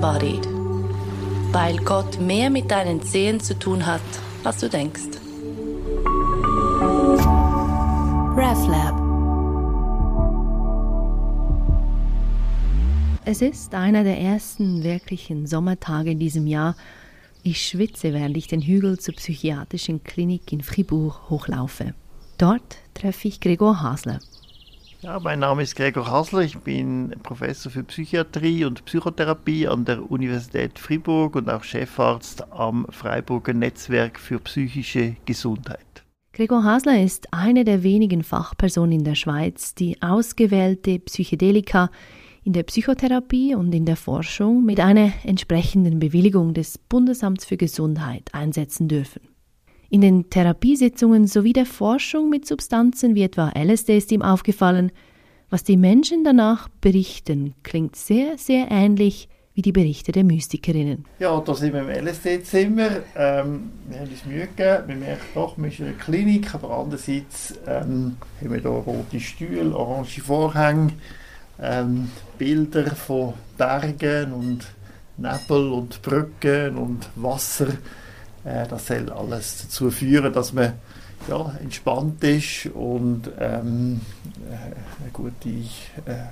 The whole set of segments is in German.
Disembodied, weil Gott mehr mit deinen Zehen zu tun hat, als du denkst. RefLab Es ist einer der ersten wirklichen Sommertage in diesem Jahr. Ich schwitze, während ich den Hügel zur psychiatrischen Klinik in Fribourg hochlaufe. Dort treffe ich Gregor Hasler. Ja, mein Name ist Gregor Hasler, ich bin Professor für Psychiatrie und Psychotherapie an der Universität Fribourg und auch Chefarzt am Freiburger Netzwerk für psychische Gesundheit. Gregor Hasler ist eine der wenigen Fachpersonen in der Schweiz, die ausgewählte Psychedelika in der Psychotherapie und in der Forschung mit einer entsprechenden Bewilligung des Bundesamts für Gesundheit einsetzen dürfen. In den Therapiesitzungen sowie der Forschung mit Substanzen wie etwa LSD ist ihm aufgefallen, was die Menschen danach berichten, klingt sehr, sehr ähnlich wie die Berichte der Mystikerinnen. Ja, da sind wir im LSD-Zimmer. Ähm, wir haben uns Mühe gegeben. Wir merken doch, wir sind in einer Klinik, aber andererseits ähm, haben wir hier rote Stühle, orange Vorhänge, ähm, Bilder von Bergen und Nebel und Brücken und Wasser das soll alles dazu führen, dass man ja, entspannt ist und ähm, äh, eine gute, äh,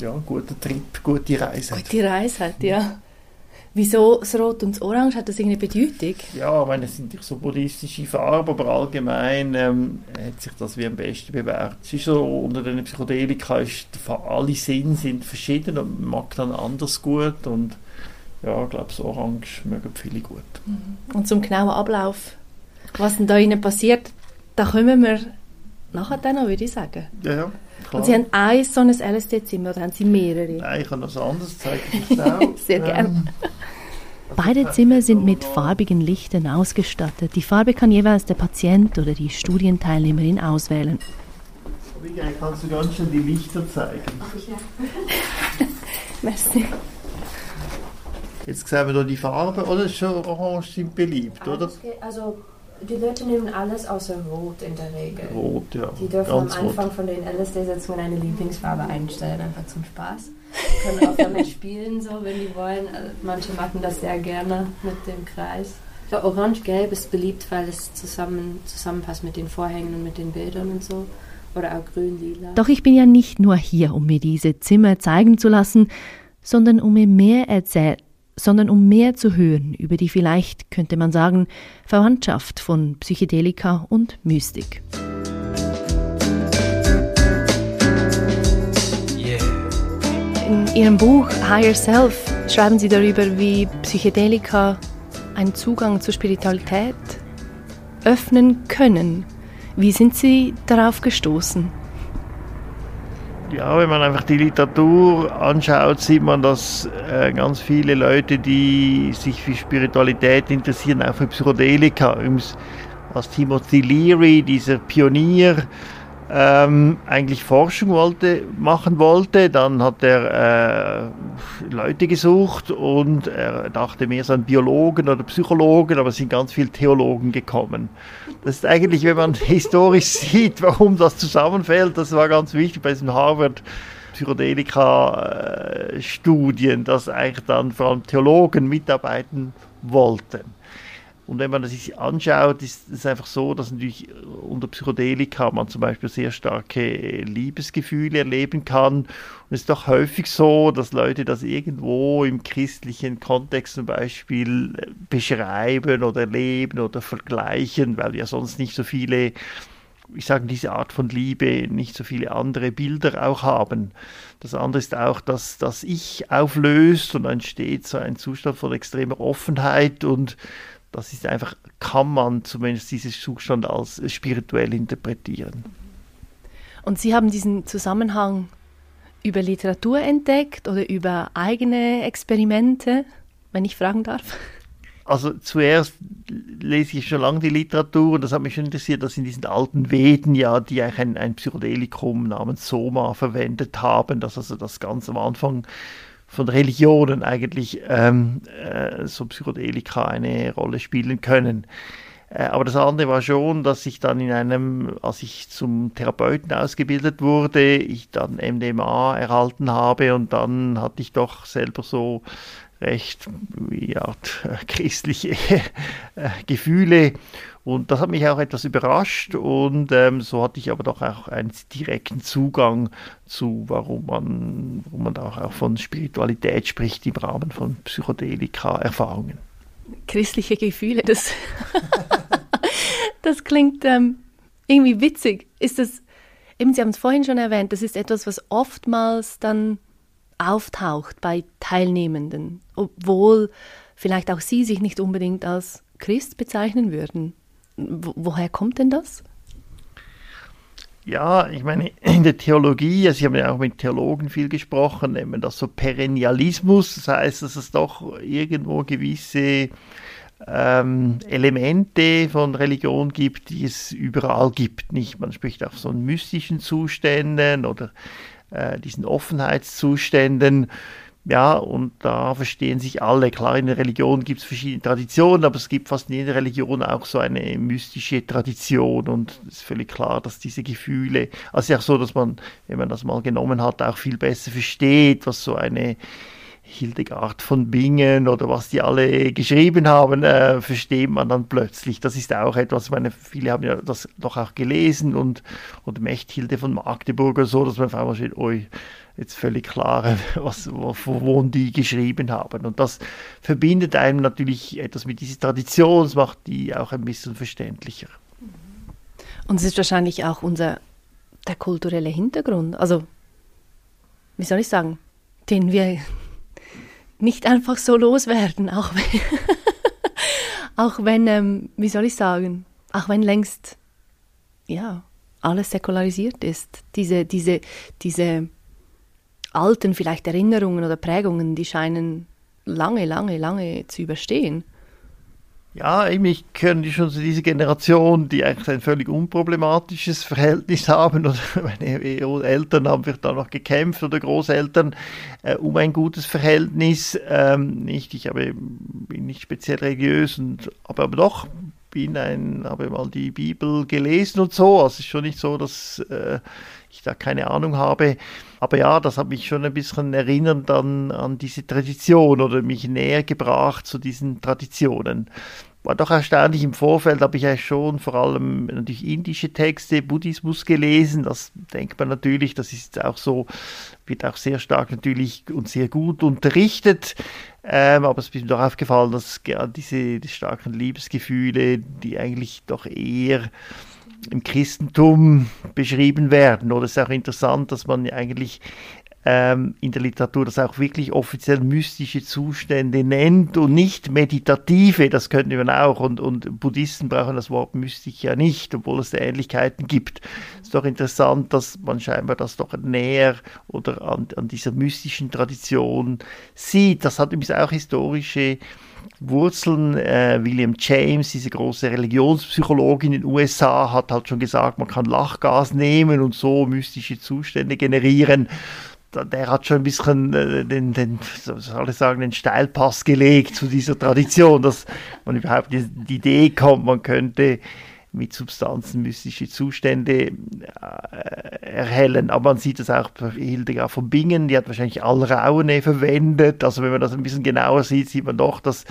ja, guten Trip, gute Reise hat. Gute Reise hat, ja. Wieso das Rot und das Orange? Hat das irgendeine Bedeutung? Ja, ich meine, es sind so buddhistische Farben, aber allgemein ähm, hat sich das wie am besten bewährt. Es ist so, unter den Psychedelika ist, alle Sinne sind verschieden und man mag dann anders gut und ja, ich glaube, das Orange mögen viele gut. Mhm. Und zum genauen Ablauf, was denn da innen passiert, da kommen wir nachher dann noch, würde ich sagen. Ja, ja. Klar. Und Sie haben ein so ein LSD-Zimmer oder haben Sie mehrere? Nein, ich habe noch ein anderes, zeige ich auch. Sehr gerne. Ähm, Beide Zimmer sind mit farbigen Lichtern ausgestattet. Die Farbe kann jeweils der Patient oder die Studienteilnehmerin auswählen. Kannst du ganz schön die Lichter zeigen? Ach ja. Merci. Jetzt sehen wir hier die Farben, oder? Schon orange sind beliebt, oder? also die Leute nehmen alles außer Rot in der Regel. Rot, ja. Die dürfen Ganz am Anfang rot. von den LSD-Sitzungen eine Lieblingsfarbe einstellen, einfach zum Spaß. Die können auch damit spielen, so, wenn die wollen. Also manche machen das sehr gerne mit dem Kreis. Ja, Orange-Gelb ist beliebt, weil es zusammen, zusammenpasst mit den Vorhängen und mit den Bildern und so. Oder auch grün-lila. Doch ich bin ja nicht nur hier, um mir diese Zimmer zeigen zu lassen, sondern um mir mehr erzählen sondern um mehr zu hören über die vielleicht, könnte man sagen, Verwandtschaft von Psychedelika und Mystik. In Ihrem Buch Higher Self schreiben Sie darüber, wie Psychedelika einen Zugang zur Spiritualität öffnen können. Wie sind Sie darauf gestoßen? Ja, wenn man einfach die Literatur anschaut, sieht man, dass äh, ganz viele Leute, die sich für Spiritualität interessieren, auch für Psychedelika, als Timothy Leary, dieser Pionier, ähm, eigentlich Forschung wollte, machen wollte. Dann hat er äh, Leute gesucht und er dachte mehr so an Biologen oder Psychologen, aber es sind ganz viele Theologen gekommen. Das ist eigentlich, wenn man historisch sieht, warum das zusammenfällt, das war ganz wichtig bei diesem Harvard Psychedelika-Studien, dass eigentlich dann vor allem Theologen mitarbeiten wollten. Und wenn man das sich anschaut, ist es einfach so, dass natürlich unter Psychedelika man zum Beispiel sehr starke Liebesgefühle erleben kann. Und es ist doch häufig so, dass Leute das irgendwo im christlichen Kontext zum Beispiel beschreiben oder erleben oder vergleichen, weil wir sonst nicht so viele ich sage diese Art von Liebe nicht so viele andere Bilder auch haben. Das andere ist auch, dass das Ich auflöst und dann entsteht so ein Zustand von extremer Offenheit und das ist einfach, kann man zumindest diesen Zustand als spirituell interpretieren. Und Sie haben diesen Zusammenhang über Literatur entdeckt oder über eigene Experimente, wenn ich fragen darf? Also zuerst lese ich schon lange die Literatur und das hat mich schon interessiert, dass in diesen alten Veden ja, die eigentlich ein, ein Psychedelikum namens Soma verwendet haben, dass also das ganz am Anfang von Religionen eigentlich ähm, äh, so Psychedelika eine Rolle spielen können. Äh, aber das andere war schon, dass ich dann in einem, als ich zum Therapeuten ausgebildet wurde, ich dann MDMA erhalten habe und dann hatte ich doch selber so recht Art äh, christliche äh, Gefühle und das hat mich auch etwas überrascht und ähm, so hatte ich aber doch auch einen direkten Zugang zu, warum man, warum man auch, auch von Spiritualität spricht im Rahmen von Psychedelika-Erfahrungen. Christliche Gefühle, das, das klingt ähm, irgendwie witzig. Ist das, eben Sie haben es vorhin schon erwähnt, das ist etwas, was oftmals dann auftaucht bei Teilnehmenden, obwohl vielleicht auch Sie sich nicht unbedingt als Christ bezeichnen würden woher kommt denn das? Ja, ich meine, in der Theologie, also ich habe ja auch mit Theologen viel gesprochen, wir das so Perennialismus, das heißt, dass es doch irgendwo gewisse ähm, Elemente von Religion gibt, die es überall gibt. Nicht? Man spricht auch von mystischen Zuständen oder äh, diesen Offenheitszuständen. Ja, und da verstehen sich alle. Klar, in der Religion gibt es verschiedene Traditionen, aber es gibt fast in jeder Religion auch so eine mystische Tradition. Und es ist völlig klar, dass diese Gefühle, also ja auch so, dass man, wenn man das mal genommen hat, auch viel besser versteht, was so eine Hildegard von Bingen oder was die alle geschrieben haben, äh, versteht man dann plötzlich. Das ist auch etwas, meine, viele haben ja das doch auch gelesen und, und Mechthilde von Magdeburg oder so, dass man auf einmal steht, oi, jetzt völlig klar, was, wo die geschrieben haben. Und das verbindet einem natürlich etwas mit dieser Tradition, das macht die auch ein bisschen verständlicher. Und es ist wahrscheinlich auch unser, der kulturelle Hintergrund, also, wie soll ich sagen, den wir nicht einfach so loswerden, auch wenn, auch wenn ähm, wie soll ich sagen, auch wenn längst, ja, alles säkularisiert ist. Diese, diese, diese alten vielleicht Erinnerungen oder Prägungen, die scheinen lange, lange, lange zu überstehen. Ja, ich kenne schon so diese Generation, die eigentlich ein völlig unproblematisches Verhältnis haben. Oder meine Eltern haben vielleicht da noch gekämpft oder Großeltern äh, um ein gutes Verhältnis. Ähm, nicht, ich habe, bin nicht speziell religiös, und, aber, aber doch bin ein, habe mal die Bibel gelesen und so. Also es ist schon nicht so, dass äh, ich da keine Ahnung habe. Aber ja, das hat mich schon ein bisschen erinnert an, an diese Tradition oder mich näher gebracht zu diesen Traditionen. War doch erstaunlich, im Vorfeld habe ich ja schon vor allem natürlich indische Texte, Buddhismus gelesen. Das denkt man natürlich, das ist auch so, wird auch sehr stark natürlich und sehr gut unterrichtet. Ähm, aber es ist mir doch aufgefallen, dass diese die starken Liebesgefühle, die eigentlich doch eher im Christentum beschrieben werden. Oder es ist auch interessant, dass man eigentlich ähm, in der Literatur das auch wirklich offiziell mystische Zustände nennt und nicht meditative, das könnten wir auch. Und, und Buddhisten brauchen das Wort mystisch ja nicht, obwohl es Ähnlichkeiten gibt. Es ist doch interessant, dass man scheinbar das doch näher oder an, an dieser mystischen Tradition sieht. Das hat übrigens auch historische Wurzeln. Äh, William James, diese große Religionspsychologin in den USA, hat halt schon gesagt, man kann Lachgas nehmen und so mystische Zustände generieren. Der hat schon ein bisschen äh, den, den, soll ich sagen, den Steilpass gelegt zu dieser Tradition, dass man überhaupt die, die Idee kommt, man könnte mit Substanzen mystische Zustände äh, erhellen. Aber man sieht das auch bei Hildegard von Bingen, die hat wahrscheinlich Alraune verwendet. Also wenn man das ein bisschen genauer sieht, sieht man doch, dass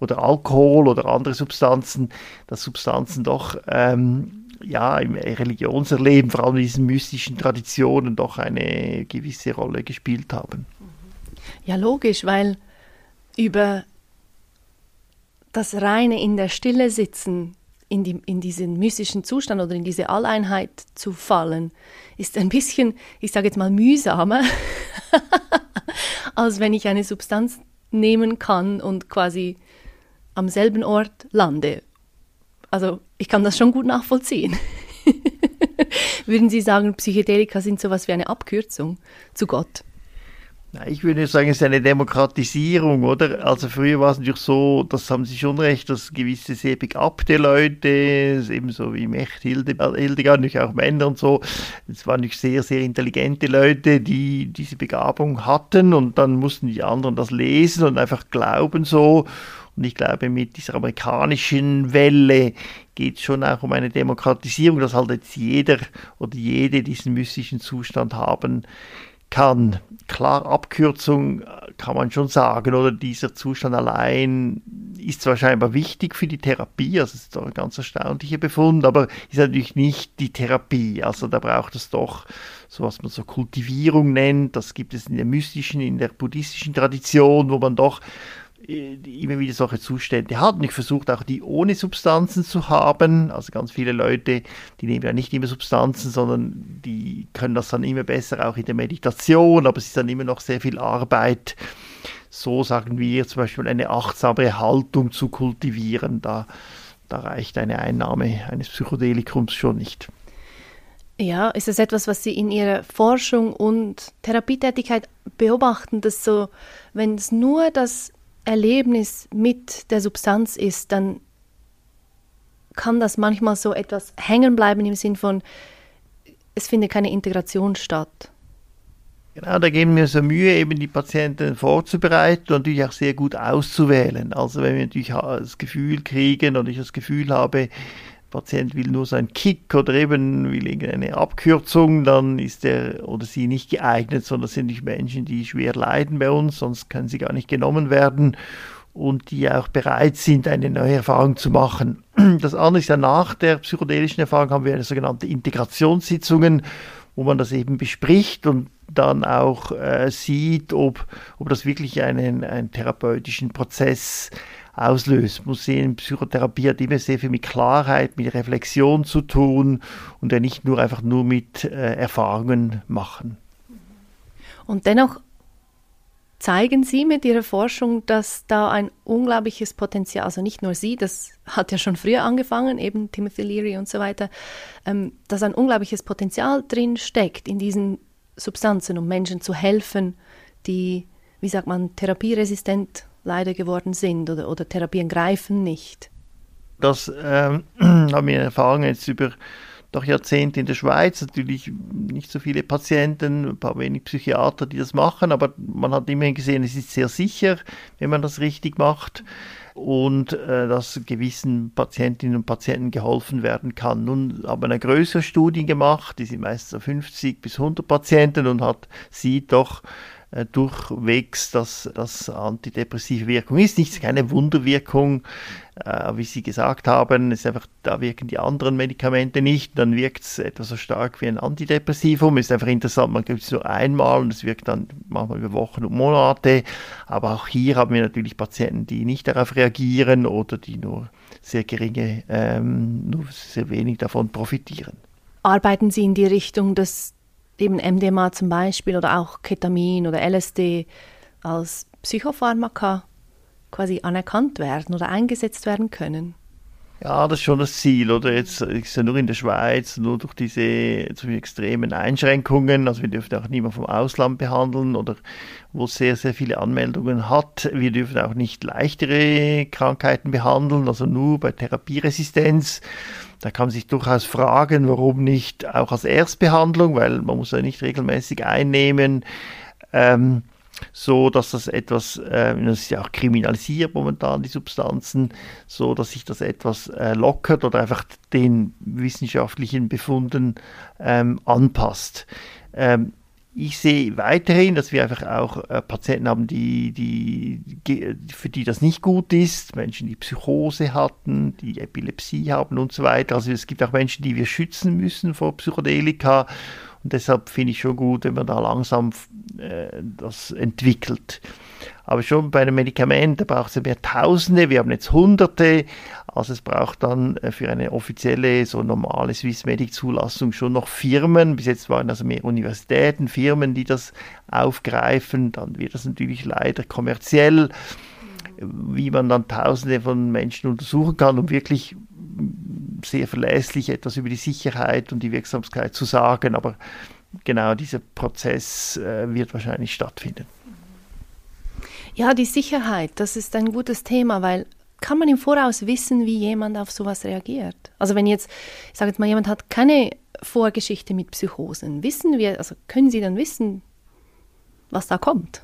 oder Alkohol oder andere Substanzen, dass Substanzen doch ähm, ja, im Religionserleben, vor allem in diesen mystischen Traditionen, doch eine gewisse Rolle gespielt haben. Ja, logisch, weil über das reine in der Stille sitzen in, die, in diesen mystischen Zustand oder in diese Alleinheit zu fallen, ist ein bisschen, ich sage jetzt mal, mühsamer, als wenn ich eine Substanz nehmen kann und quasi am selben Ort lande. Also ich kann das schon gut nachvollziehen. Würden Sie sagen, Psychedelika sind sowas wie eine Abkürzung zu Gott? Ich würde sagen, es ist eine Demokratisierung, oder? Also früher war es natürlich so, das haben Sie schon recht, dass gewisse sehr begabte Leute, ebenso wie Mecht Hildegard, natürlich auch Männer und so, es waren natürlich sehr, sehr intelligente Leute, die diese Begabung hatten und dann mussten die anderen das lesen und einfach glauben so Und ich glaube, mit dieser amerikanischen Welle geht es schon auch um eine Demokratisierung, dass halt jetzt jeder oder jede diesen mystischen Zustand haben kann. Klar, Abkürzung kann man schon sagen, oder dieser Zustand allein ist zwar scheinbar wichtig für die Therapie, also ist doch ein ganz erstaunlicher Befund, aber ist natürlich nicht die Therapie. Also da braucht es doch so was man so Kultivierung nennt. Das gibt es in der mystischen, in der buddhistischen Tradition, wo man doch äh, immer wieder solche Zustände hat. Und ich versuche auch die ohne Substanzen zu haben. Also ganz viele Leute, die nehmen ja nicht immer Substanzen, sondern die können das dann immer besser auch in der Meditation, aber es ist dann immer noch sehr viel Arbeit. So sagen wir zum Beispiel eine achtsame Haltung zu kultivieren. Da, da reicht eine Einnahme eines Psychedelikums schon nicht. Ja, ist das etwas, was Sie in Ihrer Forschung und Therapietätigkeit beobachten, dass so, wenn es nur das Erlebnis mit der Substanz ist, dann kann das manchmal so etwas hängen bleiben im Sinn von, es findet keine Integration statt. Genau, da geben wir so Mühe, eben die Patienten vorzubereiten und natürlich auch sehr gut auszuwählen. Also wenn wir natürlich das Gefühl kriegen und ich das Gefühl habe, Patient will nur so einen Kick oder eben will irgendeine Abkürzung, dann ist er oder sie nicht geeignet, sondern sind nicht Menschen, die schwer leiden bei uns, sonst können sie gar nicht genommen werden und die auch bereit sind, eine neue Erfahrung zu machen. Das andere ist ja nach der psychedelischen Erfahrung haben wir eine sogenannte Integrationssitzungen, wo man das eben bespricht und dann auch äh, sieht, ob, ob das wirklich einen, einen therapeutischen Prozess auslöst. Muss sehen, Psychotherapie hat immer sehr viel mit Klarheit, mit Reflexion zu tun und ja nicht nur einfach nur mit äh, Erfahrungen machen. Und dennoch zeigen Sie mit Ihrer Forschung, dass da ein unglaubliches Potenzial, also nicht nur Sie, das hat ja schon früher angefangen, eben Timothy Leary und so weiter, ähm, dass ein unglaubliches Potenzial drin steckt in diesen Substanzen, um Menschen zu helfen, die, wie sagt man, therapieresistent leider geworden sind oder, oder Therapien greifen nicht. Das ähm, haben wir Erfahrungen jetzt über doch Jahrzehnte in der Schweiz, natürlich nicht so viele Patienten, ein paar wenig Psychiater, die das machen, aber man hat immerhin gesehen, es ist sehr sicher, wenn man das richtig macht und äh, dass gewissen Patientinnen und Patienten geholfen werden kann. Nun haben wir eine größere Studie gemacht, die sind meistens 50 bis 100 Patienten und hat sie doch äh, durchwegs, dass das antidepressive Wirkung ist. Nicht keine Wunderwirkung, äh, wie Sie gesagt haben, ist einfach, da wirken die anderen Medikamente nicht, dann wirkt es etwa so stark wie ein Antidepressivum. Ist einfach interessant, man gibt es nur einmal und es wirkt dann manchmal über Wochen und Monate. Aber auch hier haben wir natürlich Patienten, die nicht darauf reagieren oder die nur sehr geringe, ähm, nur sehr wenig davon profitieren. Arbeiten Sie in die Richtung, dass eben MDMA zum Beispiel oder auch Ketamin oder LSD als Psychopharmaka quasi anerkannt werden oder eingesetzt werden können. Ja, das ist schon das Ziel, oder? Jetzt ist ja nur in der Schweiz, nur durch diese extremen Einschränkungen. Also wir dürfen auch niemand vom Ausland behandeln oder wo es sehr, sehr viele Anmeldungen hat. Wir dürfen auch nicht leichtere Krankheiten behandeln, also nur bei Therapieresistenz. Da kann man sich durchaus fragen, warum nicht auch als Erstbehandlung, weil man muss ja nicht regelmäßig einnehmen. Ähm, so dass das etwas, äh, das ist ja auch kriminalisiert momentan, die Substanzen, so dass sich das etwas äh, lockert oder einfach den wissenschaftlichen Befunden ähm, anpasst. Ähm, ich sehe weiterhin, dass wir einfach auch äh, Patienten haben, die, die, für die das nicht gut ist, Menschen, die Psychose hatten, die Epilepsie haben und so weiter. Also es gibt auch Menschen, die wir schützen müssen vor Psychedelika. Und deshalb finde ich schon gut, wenn man da langsam äh, das entwickelt. Aber schon bei einem Medikament, da braucht es mehr Tausende, wir haben jetzt Hunderte. Also es braucht dann äh, für eine offizielle, so normale Swissmedic-Zulassung schon noch Firmen. Bis jetzt waren also mehr Universitäten, Firmen, die das aufgreifen. Dann wird das natürlich leider kommerziell, wie man dann Tausende von Menschen untersuchen kann, um wirklich sehr verlässlich etwas über die Sicherheit und die Wirksamkeit zu sagen. Aber genau dieser Prozess äh, wird wahrscheinlich stattfinden. Ja, die Sicherheit, das ist ein gutes Thema, weil kann man im Voraus wissen, wie jemand auf sowas reagiert? Also wenn jetzt, ich sage jetzt mal, jemand hat keine Vorgeschichte mit Psychosen, wissen wir, also können Sie dann wissen, was da kommt?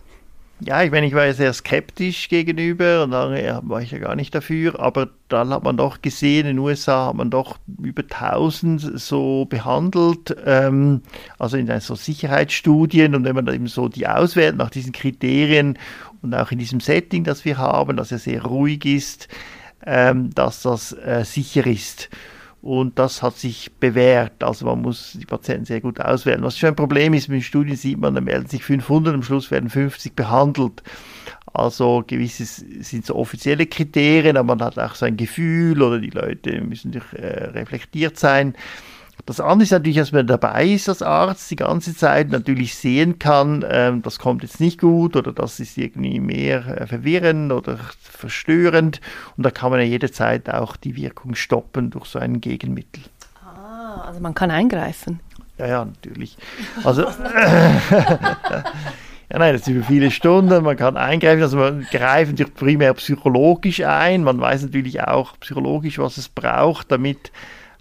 Ja, ich meine, ich war ja sehr skeptisch gegenüber und lange war ich ja gar nicht dafür, aber dann hat man doch gesehen, in den USA hat man doch über 1000 so behandelt, ähm, also in so Sicherheitsstudien und wenn man dann eben so die auswählt nach diesen Kriterien und auch in diesem Setting, das wir haben, das ja sehr ruhig ist, ähm, dass das äh, sicher ist. Und das hat sich bewährt. Also man muss die Patienten sehr gut auswählen. Was schon ein Problem ist, mit Studien sieht man, da melden sich 500, am Schluss werden 50 behandelt. Also gewisses sind so offizielle Kriterien, aber man hat auch so ein Gefühl oder die Leute müssen durch, äh, reflektiert sein. Das andere ist natürlich, dass man dabei ist als Arzt die ganze Zeit, natürlich sehen kann, ähm, das kommt jetzt nicht gut oder das ist irgendwie mehr äh, verwirrend oder verstörend. Und da kann man ja jederzeit auch die Wirkung stoppen durch so ein Gegenmittel. Ah, also man kann eingreifen. Ja, ja, natürlich. Also, ja, nein, das ist über viele Stunden. Man kann eingreifen, also man greift natürlich primär psychologisch ein. Man weiß natürlich auch psychologisch, was es braucht, damit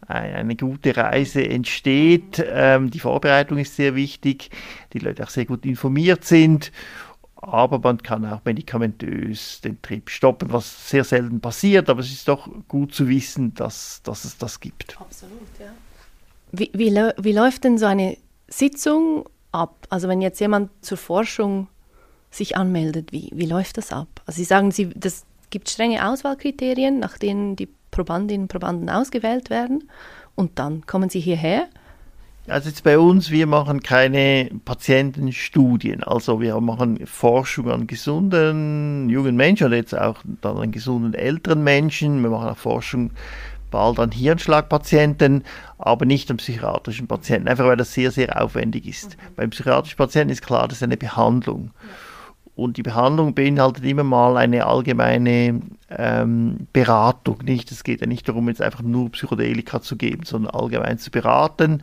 eine gute Reise entsteht. Ähm, die Vorbereitung ist sehr wichtig, die Leute auch sehr gut informiert sind. Aber man kann auch medikamentös den Trip stoppen, was sehr selten passiert, aber es ist doch gut zu wissen, dass, dass es das gibt. Absolut, ja. Wie, wie, wie läuft denn so eine Sitzung ab? Also wenn jetzt jemand zur Forschung sich anmeldet, wie, wie läuft das ab? Also Sie sagen, Sie, gibt strenge Auswahlkriterien, nach denen die Probandinnen und Probanden ausgewählt werden und dann kommen sie hierher. Also jetzt bei uns, wir machen keine Patientenstudien, also wir machen Forschung an gesunden jungen Menschen oder jetzt auch dann an gesunden älteren Menschen. Wir machen auch Forschung bald an Hirnschlagpatienten, aber nicht an psychiatrischen Patienten, einfach weil das sehr, sehr aufwendig ist. Mhm. Beim psychiatrischen Patienten ist klar, das ist eine Behandlung. Ja. Und die Behandlung beinhaltet immer mal eine allgemeine ähm, Beratung. Nicht? Es geht ja nicht darum, jetzt einfach nur Psychedelika zu geben, sondern allgemein zu beraten.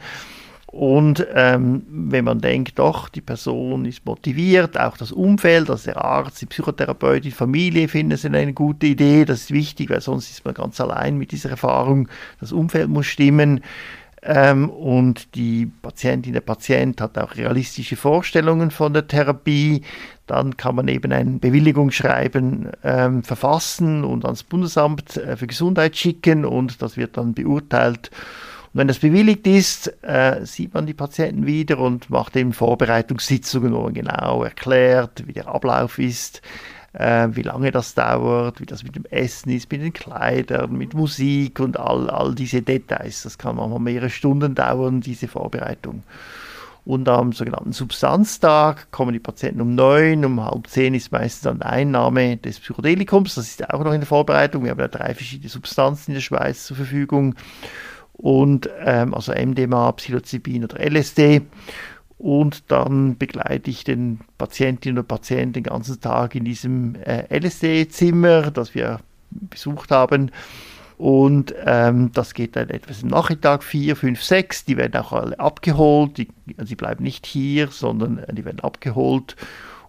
Und ähm, wenn man denkt, doch, die Person ist motiviert, auch das Umfeld, also der Arzt, die Psychotherapeut, die Familie finden es eine gute Idee, das ist wichtig, weil sonst ist man ganz allein mit dieser Erfahrung. Das Umfeld muss stimmen. Ähm, und die Patientin, der Patient hat auch realistische Vorstellungen von der Therapie. Dann kann man eben ein Bewilligungsschreiben ähm, verfassen und ans Bundesamt äh, für Gesundheit schicken und das wird dann beurteilt. Und wenn das bewilligt ist, äh, sieht man die Patienten wieder und macht eben Vorbereitungssitzungen, wo man genau erklärt, wie der Ablauf ist äh, wie lange das dauert, wie das mit dem Essen ist, mit den Kleidern, mit Musik und all, all diese Details. Das kann manchmal mehrere Stunden dauern, diese Vorbereitung. Und am sogenannten Substanztag kommen die Patienten um neun, um halb zehn ist meistens dann die Einnahme des Psychedelikums. Das ist auch noch in der Vorbereitung. Wir haben ja drei verschiedene Substanzen in der Schweiz zur Verfügung. Und ähm, also MDMA, Psilocybin oder LSD und dann begleite ich den Patientinnen und Patienten den ganzen Tag in diesem äh, LSD-Zimmer, das wir besucht haben. Und ähm, das geht dann etwas im Nachmittag, vier, fünf, sechs. Die werden auch alle abgeholt. Die, also die bleiben nicht hier, sondern äh, die werden abgeholt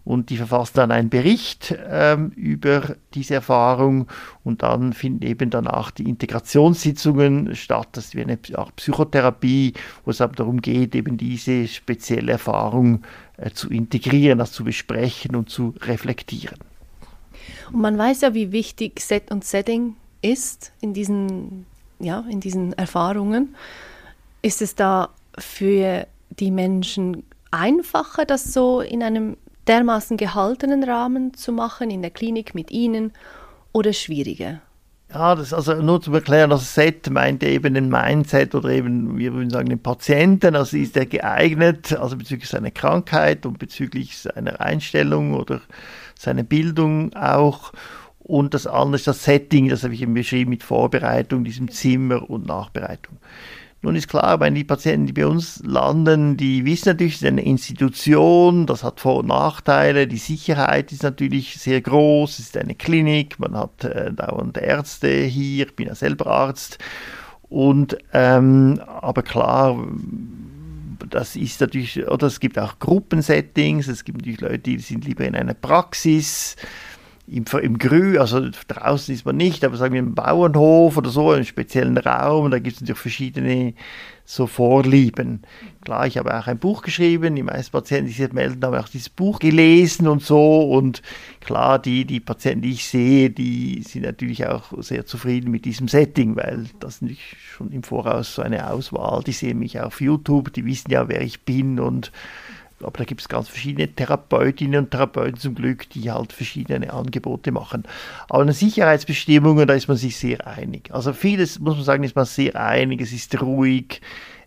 und die verfassen dann einen Bericht ähm, über diese Erfahrung und dann finden eben danach die Integrationssitzungen statt. Das ist wie eine Psychotherapie, wo es aber darum geht, eben diese spezielle Erfahrung äh, zu integrieren, das zu besprechen und zu reflektieren. Und man weiß ja, wie wichtig Set und Setting ist in diesen, ja, in diesen Erfahrungen. Ist es da für die Menschen einfacher, das so in einem dermaßen gehaltenen Rahmen zu machen in der Klinik mit Ihnen oder schwieriger? Ja, das also nur zu erklären, das Set meint eben den Mindset oder eben, wir würden sagen, den Patienten, also ist er geeignet, also bezüglich seiner Krankheit und bezüglich seiner Einstellung oder seiner Bildung auch. Und das andere ist das Setting, das habe ich eben beschrieben mit Vorbereitung, diesem Zimmer und Nachbereitung. Nun ist klar, wenn die Patienten, die bei uns landen, die wissen natürlich, es ist eine Institution, das hat Vor- und Nachteile, die Sicherheit ist natürlich sehr groß, es ist eine Klinik, man hat äh, dauernd Ärzte hier, ich bin ja selber Arzt. Und ähm, aber klar, das ist natürlich, oder es gibt auch Gruppensettings, es gibt natürlich Leute, die sind lieber in einer Praxis im, im Grü, also draußen ist man nicht, aber sagen wir im Bauernhof oder so, einen speziellen Raum, da gibt es natürlich verschiedene so Vorlieben. Klar, ich habe auch ein Buch geschrieben, die meisten Patienten, die sich melden, haben auch dieses Buch gelesen und so und klar, die, die Patienten, die ich sehe, die sind natürlich auch sehr zufrieden mit diesem Setting, weil das natürlich schon im Voraus so eine Auswahl, die sehen mich auf YouTube, die wissen ja, wer ich bin und aber da gibt es ganz verschiedene Therapeutinnen und Therapeuten zum Glück, die halt verschiedene Angebote machen. Aber eine Sicherheitsbestimmungen, da ist man sich sehr einig. Also vieles, muss man sagen, ist man sehr einig. Es ist ruhig,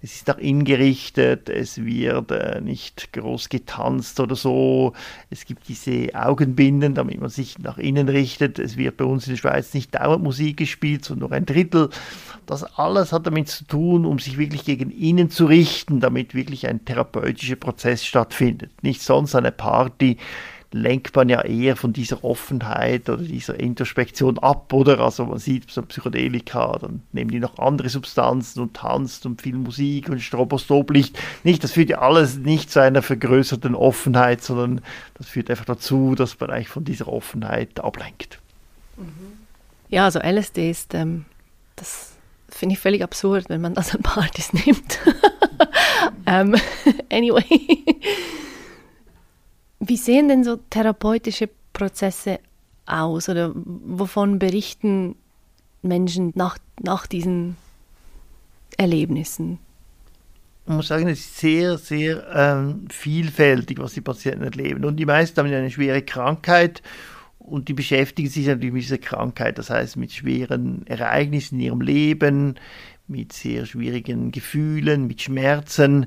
es ist nach innen gerichtet, es wird äh, nicht groß getanzt oder so. Es gibt diese Augenbinden, damit man sich nach innen richtet. Es wird bei uns in der Schweiz nicht dauernd Musik gespielt, sondern nur ein Drittel. Das alles hat damit zu tun, um sich wirklich gegen innen zu richten, damit wirklich ein therapeutischer Prozess stattfindet. Nicht sonst eine Party, lenkt man ja eher von dieser Offenheit oder dieser Introspektion ab, oder? Also man sieht so Psychedelika, dann nehmen die noch andere Substanzen und tanzt und viel Musik und Stroboskoplicht. Nicht, das führt ja alles nicht zu einer vergrößerten Offenheit, sondern das führt einfach dazu, dass man eigentlich von dieser Offenheit ablenkt. Ja, also LSD ist, ähm, das finde ich völlig absurd, wenn man das an Partys nimmt. um, ähm, anyway. Wie sehen denn so therapeutische Prozesse aus oder wovon berichten Menschen nach, nach diesen Erlebnissen? Man muss sagen, es ist sehr, sehr ähm, vielfältig, was die Patienten erleben. Und die meisten haben eine schwere Krankheit und die beschäftigen sich natürlich mit dieser Krankheit, das heißt mit schweren Ereignissen in ihrem Leben, mit sehr schwierigen Gefühlen, mit Schmerzen.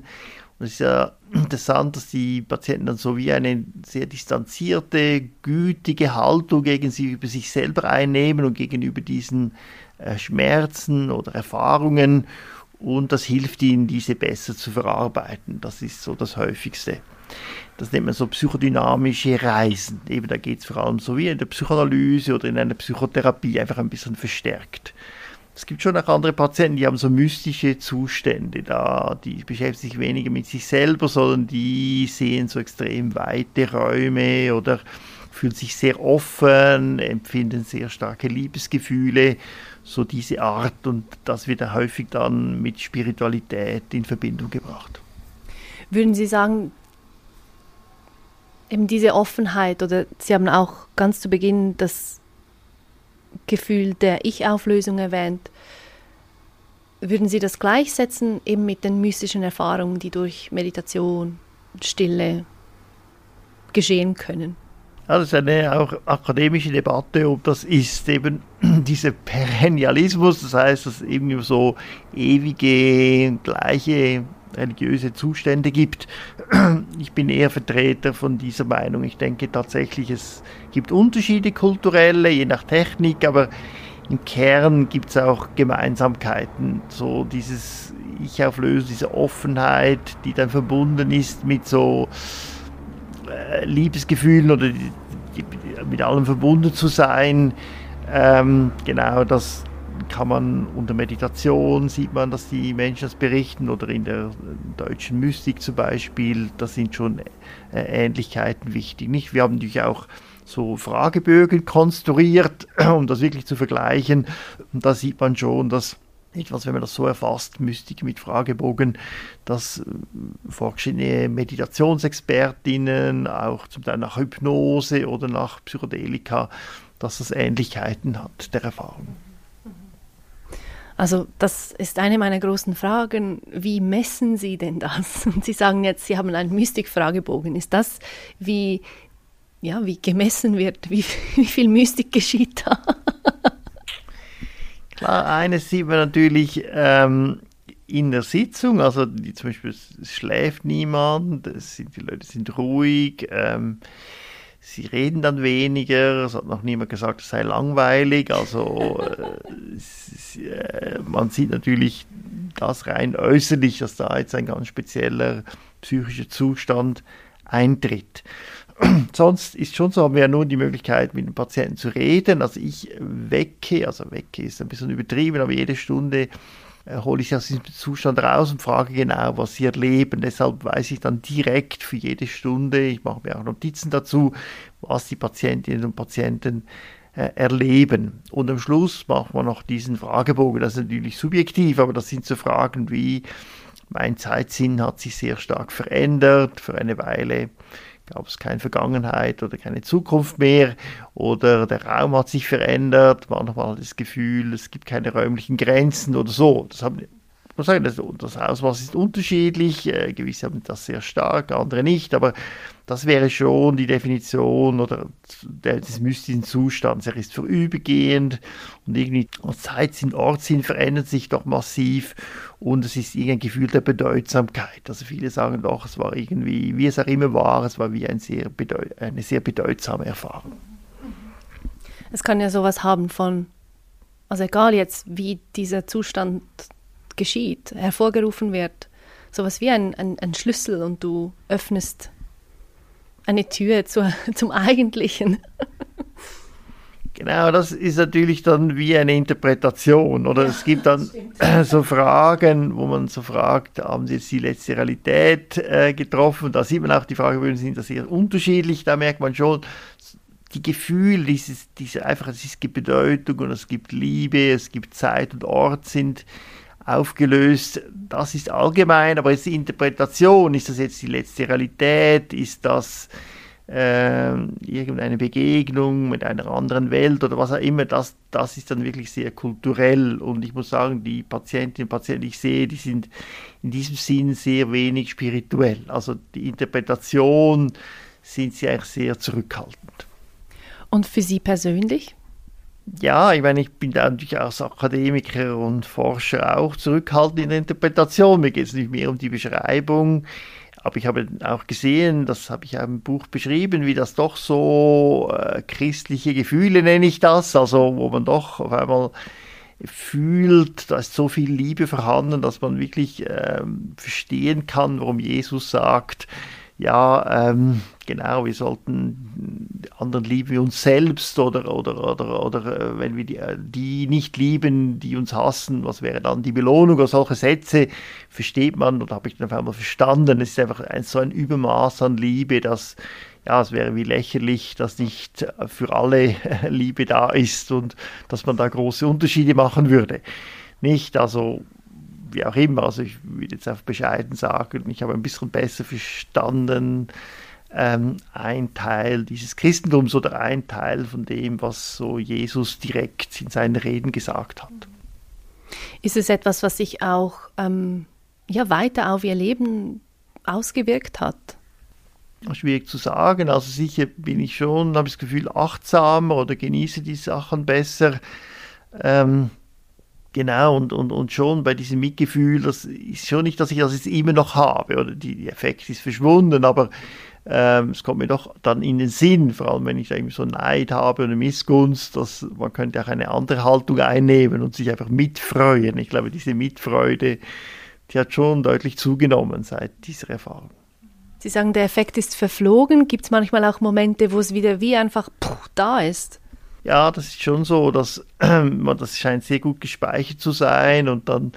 Es ist ja interessant, dass die Patienten dann so wie eine sehr distanzierte, gütige Haltung gegen sie über sich selber einnehmen und gegenüber diesen äh, Schmerzen oder Erfahrungen. Und das hilft ihnen, diese besser zu verarbeiten. Das ist so das Häufigste. Das nennt man so psychodynamische Reisen. Eben da geht es vor allem so wie in der Psychoanalyse oder in einer Psychotherapie einfach ein bisschen verstärkt. Es gibt schon auch andere Patienten, die haben so mystische Zustände da, die beschäftigen sich weniger mit sich selber, sondern die sehen so extrem weite Räume oder fühlen sich sehr offen, empfinden sehr starke Liebesgefühle, so diese Art und das wird häufig dann mit Spiritualität in Verbindung gebracht. Würden Sie sagen, eben diese Offenheit oder Sie haben auch ganz zu Beginn das Gefühl der Ich-Auflösung erwähnt. Würden Sie das gleichsetzen eben mit den mystischen Erfahrungen, die durch Meditation, Stille geschehen können? Ja, das ist eine auch akademische Debatte, ob das ist eben dieser Perennialismus, das heißt, dass es eben so ewige, gleiche religiöse Zustände gibt. Ich bin eher Vertreter von dieser Meinung. Ich denke tatsächlich, es gibt Unterschiede kulturelle, je nach Technik, aber im Kern gibt es auch Gemeinsamkeiten. So dieses Ich-Auflösen, diese Offenheit, die dann verbunden ist mit so äh, Liebesgefühlen oder mit allem verbunden zu sein. Ähm, genau, das, kann man unter Meditation sieht man, dass die Menschen das berichten oder in der deutschen Mystik zum Beispiel, da sind schon äh, Ähnlichkeiten wichtig. Nicht? Wir haben natürlich auch so Fragebögen konstruiert, um das wirklich zu vergleichen. Und da sieht man schon, dass etwas, wenn man das so erfasst, Mystik mit Fragebogen, dass äh, verschiedene Meditationsexpertinnen, auch zum Teil nach Hypnose oder nach Psychedelika, dass das Ähnlichkeiten hat der Erfahrung. Also das ist eine meiner großen Fragen. Wie messen Sie denn das? Und Sie sagen jetzt, Sie haben einen Mystik-Fragebogen. Ist das, wie, ja, wie gemessen wird? Wie, wie viel Mystik geschieht da? Klar, eines sieht man natürlich ähm, in der Sitzung, also die, zum Beispiel es schläft niemand, sind, die Leute sind ruhig. Ähm, sie reden dann weniger, es hat noch niemand gesagt, es sei langweilig, also äh, äh, man sieht natürlich das rein äußerlich, dass da jetzt ein ganz spezieller psychischer Zustand eintritt. Sonst ist schon so, haben wir ja nur die Möglichkeit, mit dem Patienten zu reden. Also ich wecke, also wecke ist ein bisschen übertrieben, aber jede Stunde hole ich aus diesem Zustand raus und frage genau, was sie erleben. Deshalb weiß ich dann direkt für jede Stunde, ich mache mir auch Notizen dazu, was die Patientinnen und Patienten äh, erleben. Und am Schluss machen wir noch diesen Fragebogen. Das ist natürlich subjektiv, aber das sind so Fragen wie, mein Zeitsinn hat sich sehr stark verändert für eine Weile gab es keine Vergangenheit oder keine Zukunft mehr oder der Raum hat sich verändert, manchmal das Gefühl, es gibt keine räumlichen Grenzen oder so. Das haben muss sagen, das, das Ausmaß ist unterschiedlich, äh, gewisse haben das sehr stark, andere nicht, aber das wäre schon die Definition oder der, des mystischen Zustands. Er ist vorübergehend und irgendwie Zeitsinn, Ortssinn verändert sich doch massiv und es ist irgendein Gefühl der Bedeutsamkeit. Also viele sagen doch, es war irgendwie, wie es auch immer war, es war wie ein sehr eine sehr bedeutsame Erfahrung. Es kann ja sowas haben von, also egal jetzt, wie dieser Zustand geschieht, hervorgerufen wird, sowas wie ein, ein, ein Schlüssel und du öffnest eine Tür zur, zum Eigentlichen. Genau, das ist natürlich dann wie eine Interpretation. Oder ja, es gibt dann so Fragen, wo man so fragt, haben Sie jetzt die letzte Realität äh, getroffen? Da sieht man auch, die Fragebögen sind da sehr unterschiedlich. Da merkt man schon, die Gefühle, dieses, diese einfach, es gibt Bedeutung und es gibt Liebe, es gibt Zeit und Ort sind aufgelöst. Das ist allgemein, aber jetzt die Interpretation, ist das jetzt die letzte Realität? Ist das äh, irgendeine Begegnung mit einer anderen Welt oder was auch immer? Das, das ist dann wirklich sehr kulturell und ich muss sagen, die Patientinnen und Patienten, die ich sehe, die sind in diesem Sinn sehr wenig spirituell. Also die Interpretation sind sie eigentlich sehr zurückhaltend. Und für Sie persönlich? Ja, ich meine, ich bin da natürlich als Akademiker und Forscher auch zurückhaltend in der Interpretation. Mir geht es nicht mehr um die Beschreibung. Aber ich habe auch gesehen, das habe ich auch im Buch beschrieben, wie das doch so äh, christliche Gefühle nenne ich das, also wo man doch auf einmal fühlt, da ist so viel Liebe vorhanden, dass man wirklich ähm, verstehen kann, warum Jesus sagt, ja, ähm, genau, wir sollten anderen lieben wie uns selbst oder, oder, oder, oder äh, wenn wir die, äh, die nicht lieben, die uns hassen, was wäre dann die Belohnung? Oder solche Sätze versteht man und habe ich dann auf einmal verstanden. Es ist einfach ein, so ein Übermaß an Liebe, dass ja, es wäre wie lächerlich, dass nicht für alle Liebe da ist und dass man da große Unterschiede machen würde. Nicht, also wie auch immer, also ich würde jetzt einfach bescheiden sagen, ich habe ein bisschen besser verstanden, ähm, ein Teil dieses Christentums oder ein Teil von dem, was so Jesus direkt in seinen Reden gesagt hat. Ist es etwas, was sich auch ähm, ja, weiter auf ihr Leben ausgewirkt hat? Schwierig zu sagen. Also sicher bin ich schon, habe ich das Gefühl, achtsamer oder genieße die Sachen besser. Ähm, Genau, und, und, und schon bei diesem Mitgefühl, das ist schon nicht, dass ich das jetzt immer noch habe, oder die, Effekt ist verschwunden, aber ähm, es kommt mir doch dann in den Sinn, vor allem wenn ich da irgendwie so Neid habe oder Missgunst, dass man könnte auch eine andere Haltung einnehmen und sich einfach mitfreuen. Ich glaube, diese Mitfreude, die hat schon deutlich zugenommen seit dieser Erfahrung. Sie sagen, der Effekt ist verflogen. Gibt es manchmal auch Momente, wo es wieder wie einfach puh, da ist? Ja, das ist schon so, dass das scheint sehr gut gespeichert zu sein und dann,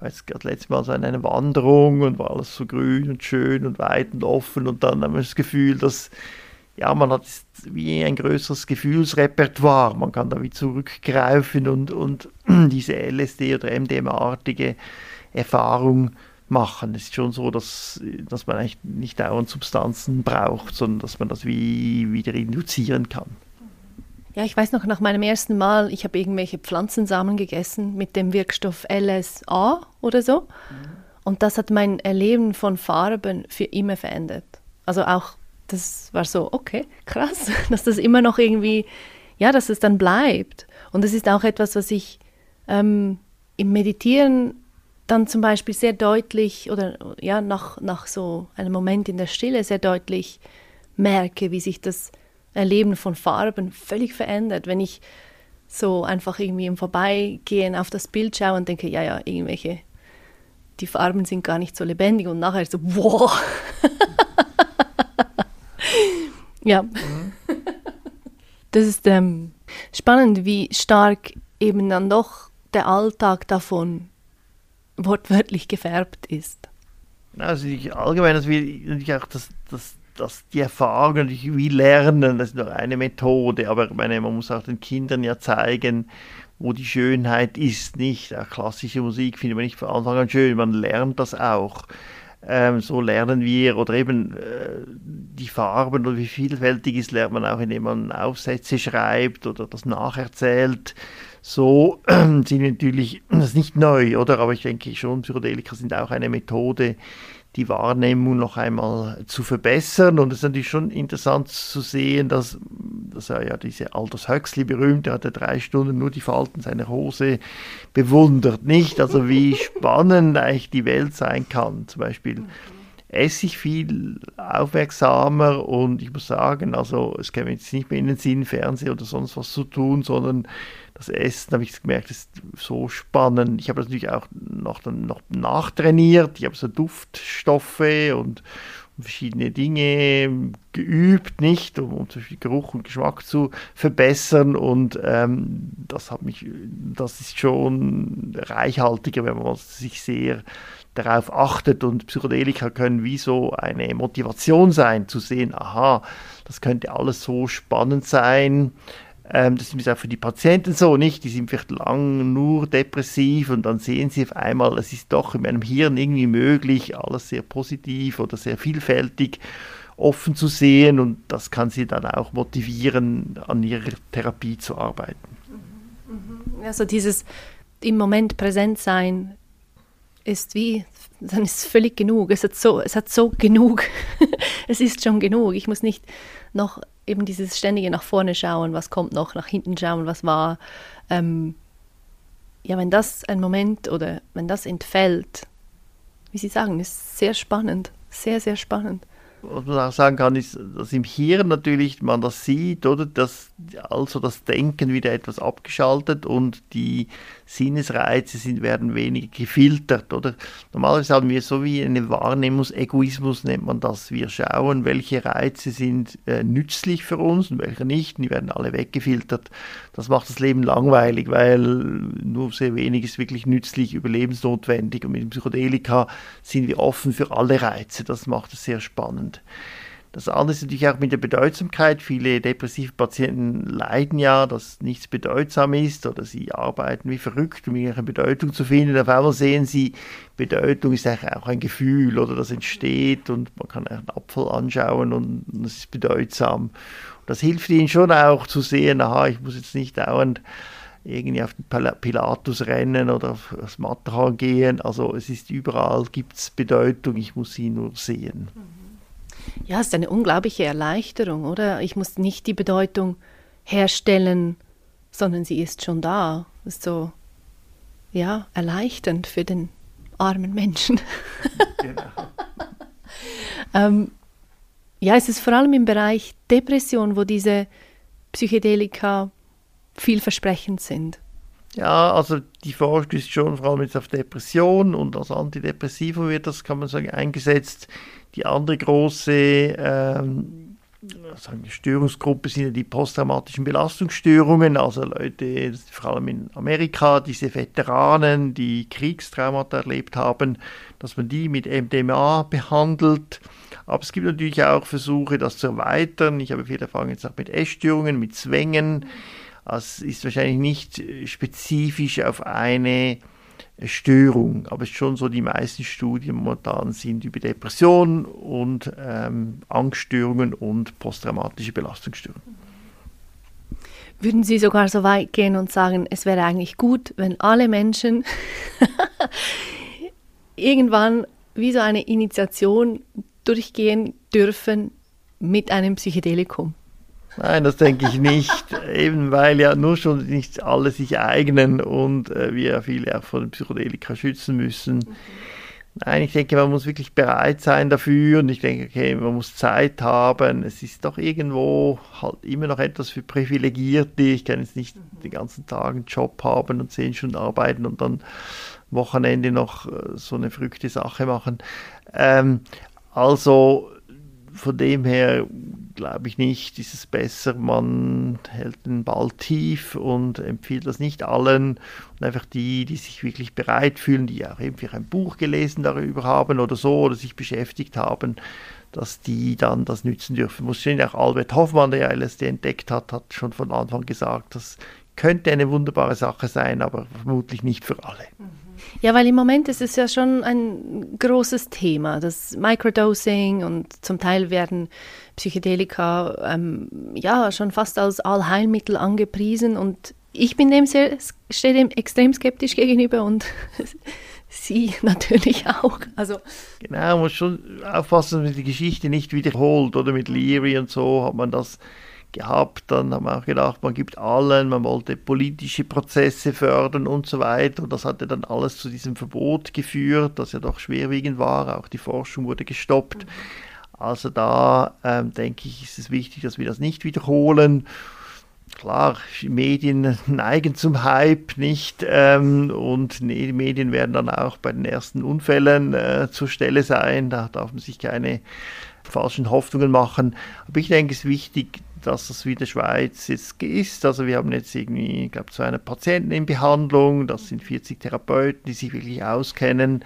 weiß gerade letztes Mal so eine Wanderung und war alles so grün und schön und weit und offen und dann haben wir das Gefühl, dass ja, man hat wie ein größeres Gefühlsrepertoire, man kann da wie zurückgreifen und, und diese LSD oder MDMA-artige Erfahrung machen. Es ist schon so, dass, dass man eigentlich nicht dauernd Substanzen braucht, sondern dass man das wie wieder induzieren kann. Ja, ich weiß noch, nach meinem ersten Mal, ich habe irgendwelche Pflanzensamen gegessen mit dem Wirkstoff LSA oder so. Mhm. Und das hat mein Erleben von Farben für immer verändert. Also auch, das war so, okay, krass, dass das immer noch irgendwie, ja, dass es dann bleibt. Und es ist auch etwas, was ich ähm, im Meditieren dann zum Beispiel sehr deutlich oder ja, nach, nach so einem Moment in der Stille sehr deutlich merke, wie sich das Erleben von Farben völlig verändert, wenn ich so einfach irgendwie im Vorbeigehen auf das Bild schaue und denke, ja, ja, irgendwelche, die Farben sind gar nicht so lebendig und nachher so, wow. ja. Mhm. Das ist ähm, spannend, wie stark eben dann doch der Alltag davon wortwörtlich gefärbt ist. Also allgemein, dass wir natürlich auch das, das, das die Erfahrung natürlich wie lernen, das ist nur eine Methode, aber meine, man muss auch den Kindern ja zeigen, wo die Schönheit ist, nicht? Auch klassische Musik findet man nicht von Anfang an schön, man lernt das auch. Ähm, so lernen wir, oder eben äh, die Farben oder wie vielfältig ist, lernt man auch, indem man Aufsätze schreibt oder das nacherzählt. So äh, sind natürlich, das ist nicht neu, oder? Aber ich denke schon, Psychedelika sind auch eine Methode, die Wahrnehmung noch einmal zu verbessern. Und es ist natürlich schon interessant zu sehen, dass, dass er ja diese Aldous Huxley berühmt, der hatte drei Stunden nur die Falten seiner Hose bewundert, nicht? Also wie spannend eigentlich die Welt sein kann. Zum Beispiel esse ich viel aufmerksamer und ich muss sagen, also es käme jetzt nicht mehr in den Sinn, Fernsehen oder sonst was zu tun, sondern das Essen, habe ich gemerkt, ist so spannend. Ich habe das natürlich auch noch, noch nachtrainiert. Ich habe so Duftstoffe und, und verschiedene Dinge geübt, nicht, um, um zum Beispiel Geruch und Geschmack zu verbessern. Und ähm, das hat mich, das ist schon reichhaltiger, wenn man sich sehr darauf achtet und Psychedelika können wie so eine Motivation sein, zu sehen, aha, das könnte alles so spannend sein, ähm, das ist auch für die Patienten so, nicht? Die sind vielleicht lang nur depressiv und dann sehen sie auf einmal, es ist doch in meinem Hirn irgendwie möglich, alles sehr positiv oder sehr vielfältig offen zu sehen und das kann sie dann auch motivieren, an ihrer Therapie zu arbeiten. Also dieses im Moment präsent sein ist wie, dann ist es völlig genug. Es hat so, es hat so genug. es ist schon genug. Ich muss nicht noch eben dieses ständige nach vorne schauen, was kommt noch, nach hinten schauen, was war. Ähm, ja, wenn das ein Moment oder wenn das entfällt, wie Sie sagen, ist sehr spannend, sehr, sehr spannend was man auch sagen kann, ist, dass im Hirn natürlich man das sieht, oder? Dass also das Denken wieder etwas abgeschaltet und die Sinnesreize sind, werden weniger gefiltert, oder? Normalerweise haben wir so wie eine Wahrnehmungsegoismus, nennt man das. Wir schauen, welche Reize sind äh, nützlich für uns und welche nicht, und die werden alle weggefiltert. Das macht das Leben langweilig, weil nur sehr wenig ist wirklich nützlich, überlebensnotwendig. Und mit dem Psychedelika sind wir offen für alle Reize. Das macht es sehr spannend. Das andere ist natürlich auch mit der Bedeutsamkeit. Viele depressive Patienten leiden ja, dass nichts bedeutsam ist oder sie arbeiten wie verrückt, um ihre Bedeutung zu finden. Auf einmal sehen sie, Bedeutung ist eigentlich auch ein Gefühl oder das entsteht und man kann einen Apfel anschauen und es ist bedeutsam. Das hilft ihnen schon auch zu sehen, aha, ich muss jetzt nicht dauernd irgendwie auf den Pilatus rennen oder auf das Matterhorn gehen. Also es ist überall, gibt es Bedeutung, ich muss sie nur sehen. Mhm. Ja, es ist eine unglaubliche Erleichterung, oder? Ich muss nicht die Bedeutung herstellen, sondern sie ist schon da. Ist so, ja, erleichternd für den armen Menschen. Genau. ähm, ja, es ist vor allem im Bereich Depression, wo diese Psychedelika vielversprechend sind. Ja, also die Forschung ist schon vor allem jetzt auf Depression und als Antidepressivo wird das, kann man sagen, eingesetzt. Die andere große ähm, sagen wir, Störungsgruppe sind ja die posttraumatischen Belastungsstörungen, also Leute, vor allem in Amerika, diese Veteranen, die Kriegstraumata erlebt haben, dass man die mit MDMA behandelt. Aber es gibt natürlich auch Versuche, das zu erweitern. Ich habe viel Erfahrung jetzt auch mit Essstörungen, mit Zwängen. Es ist wahrscheinlich nicht spezifisch auf eine Störung. Aber es ist schon so, die meisten Studien momentan sind über Depressionen und ähm, Angststörungen und posttraumatische Belastungsstörungen. Würden Sie sogar so weit gehen und sagen, es wäre eigentlich gut, wenn alle Menschen irgendwann wie so eine Initiation durchgehen dürfen mit einem Psychedelikum? Nein, das denke ich nicht, eben weil ja nur schon nicht alle sich eignen und äh, wir ja viele auch vor den Psychedelika schützen müssen. Nein, ich denke, man muss wirklich bereit sein dafür und ich denke, okay, man muss Zeit haben. Es ist doch irgendwo halt immer noch etwas für Privilegierte. Ich kann jetzt nicht den ganzen Tag einen Job haben und zehn Stunden arbeiten und dann Wochenende noch äh, so eine verrückte Sache machen. Ähm, also von dem her glaube ich nicht, ist es besser, man hält den Ball tief und empfiehlt das nicht allen und einfach die, die sich wirklich bereit fühlen, die auch irgendwie ein Buch gelesen darüber haben oder so oder sich beschäftigt haben, dass die dann das nützen dürfen. Muss sehen, auch Albert Hoffmann, der ja LSD entdeckt hat, hat schon von Anfang gesagt, das könnte eine wunderbare Sache sein, aber vermutlich nicht für alle. Ja, weil im Moment ist es ja schon ein großes Thema, das Microdosing und zum Teil werden Psychedelika ähm, ja schon fast als Allheilmittel angepriesen und ich bin dem sehr, stehe dem extrem skeptisch gegenüber und Sie natürlich auch. Also genau, man muss schon aufpassen, dass man die Geschichte nicht wiederholt. Oder mit Leary und so hat man das gehabt. Dann haben wir auch gedacht, man gibt allen, man wollte politische Prozesse fördern und so weiter. Und das hatte dann alles zu diesem Verbot geführt, das ja doch schwerwiegend war. Auch die Forschung wurde gestoppt. Also da ähm, denke ich, ist es wichtig, dass wir das nicht wiederholen klar, Medien neigen zum Hype nicht ähm, und die Medien werden dann auch bei den ersten Unfällen äh, zur Stelle sein. Da darf man sich keine falschen Hoffnungen machen. Aber ich denke, es ist wichtig, dass das wie der Schweiz jetzt ist. Also wir haben jetzt irgendwie, ich glaube, 200 Patienten in Behandlung, das sind 40 Therapeuten, die sich wirklich auskennen.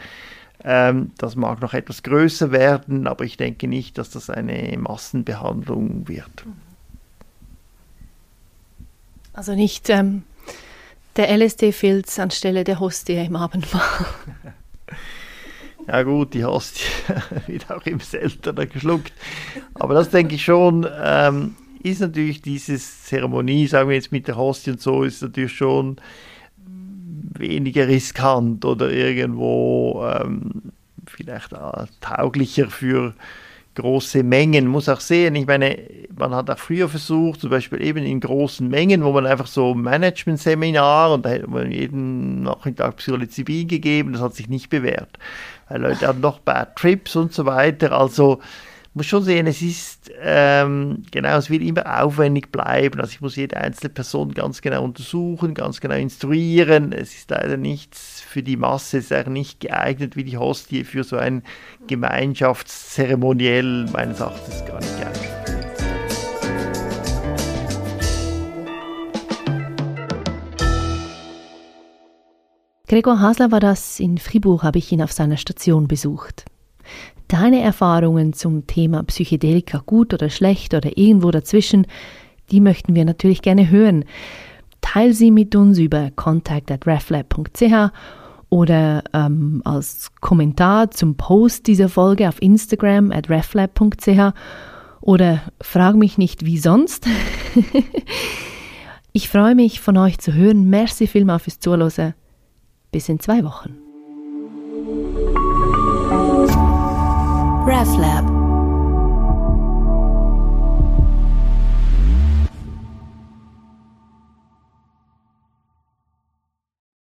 Ähm, das mag noch etwas größer werden, aber ich denke nicht, dass das eine Massenbehandlung wird. Also nicht ähm, der LSD-Filz anstelle der Hostie im Abendmahl. Ja gut, die Hostie wird auch immer seltener geschluckt. Aber das denke ich schon, ähm, ist natürlich diese Zeremonie, sagen wir jetzt mit der Hostie und so, ist natürlich schon weniger riskant oder irgendwo ähm, vielleicht äh, tauglicher für große Mengen. Muss auch sehen, ich meine, man hat auch früher versucht, zum Beispiel eben in großen Mengen, wo man einfach so Management-Seminar und da hätte man jeden Nachmittag Psilocybin gegeben, das hat sich nicht bewährt. Leute haben noch Bad Trips und so weiter. Also muss schon sehen, es ist, ähm, genau, es wird immer aufwendig bleiben. Also ich muss jede einzelne Person ganz genau untersuchen, ganz genau instruieren. Es ist leider nichts für die Masse, es ist eigentlich nicht geeignet wie die Hostie für so ein Gemeinschaftszeremoniell, meines Erachtens gar nicht geeignet. Gregor Hasler war das. In Fribourg habe ich ihn auf seiner Station besucht. Deine Erfahrungen zum Thema Psychedelika gut oder schlecht oder irgendwo dazwischen, die möchten wir natürlich gerne hören. Teil sie mit uns über contact@reflab.ch oder ähm, als Kommentar zum Post dieser Folge auf Instagram at reflab.ch oder frag mich nicht wie sonst. ich freue mich von euch zu hören. Merci vielmals fürs Zuhören. Bis in zwei Wochen. RefLab